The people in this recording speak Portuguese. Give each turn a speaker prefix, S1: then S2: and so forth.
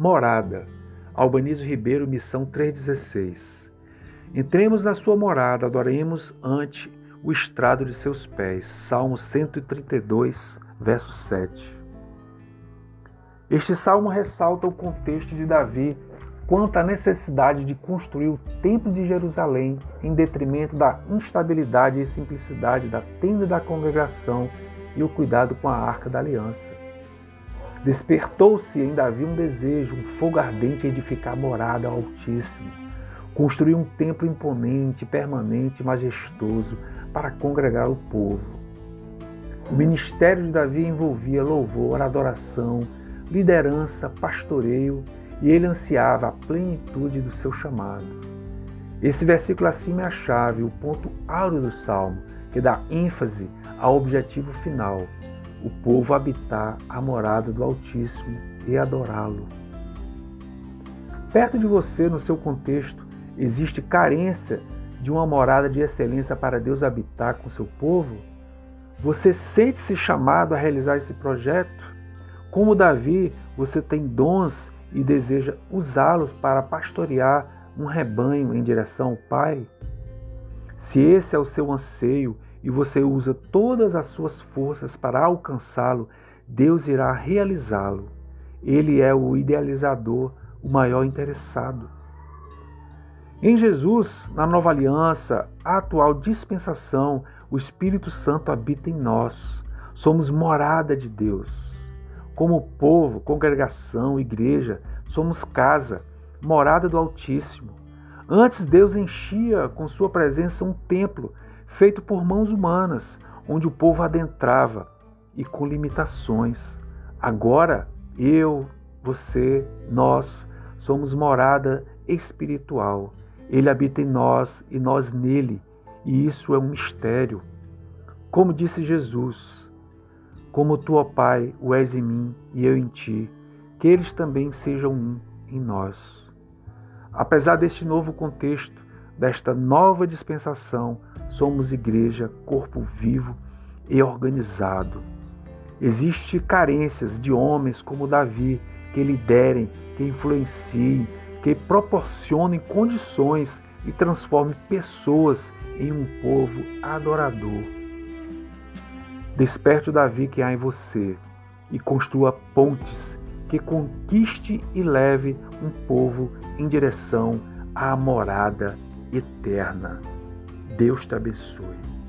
S1: Morada. Albanizo Ribeiro, missão 316. Entremos na sua morada, adoremos ante o estrado de seus pés. Salmo 132, verso 7. Este salmo ressalta o contexto de Davi quanto à necessidade de construir o Templo de Jerusalém em detrimento da instabilidade e simplicidade da tenda da congregação e o cuidado com a arca da aliança. Despertou-se em Davi um desejo, um fogo ardente edificar morada ao Altíssimo, construir um templo imponente, permanente, majestoso para congregar o povo. O ministério de Davi envolvia louvor, adoração, liderança, pastoreio e ele ansiava a plenitude do seu chamado. Esse versículo acima é a chave, o ponto áureo do salmo, que dá ênfase ao objetivo final: o povo habitar a morada do Altíssimo e adorá-lo. Perto de você, no seu contexto, existe carência de uma morada de excelência para Deus habitar com seu povo? Você sente-se chamado a realizar esse projeto? Como Davi, você tem dons e deseja usá-los para pastorear um rebanho em direção ao Pai? Se esse é o seu anseio e você usa todas as suas forças para alcançá-lo, Deus irá realizá-lo. Ele é o idealizador, o maior interessado. Em Jesus, na nova aliança, a atual dispensação, o Espírito Santo habita em nós. Somos morada de Deus. Como povo, congregação, igreja, somos casa, morada do Altíssimo. Antes Deus enchia com sua presença um templo feito por mãos humanas, onde o povo adentrava e com limitações. Agora, eu, você, nós somos morada espiritual. Ele habita em nós e nós nele, e isso é um mistério. Como disse Jesus, como tu, ó Pai, o és em mim e eu em ti, que eles também sejam um em nós. Apesar deste novo contexto, desta nova dispensação, somos igreja, corpo vivo e organizado. Existem carências de homens como Davi que liderem, que influenciem, que proporcionem condições e transformem pessoas em um povo adorador. Desperte o Davi que há em você e construa pontes que conquiste e leve um povo em direção à morada eterna. Deus te abençoe.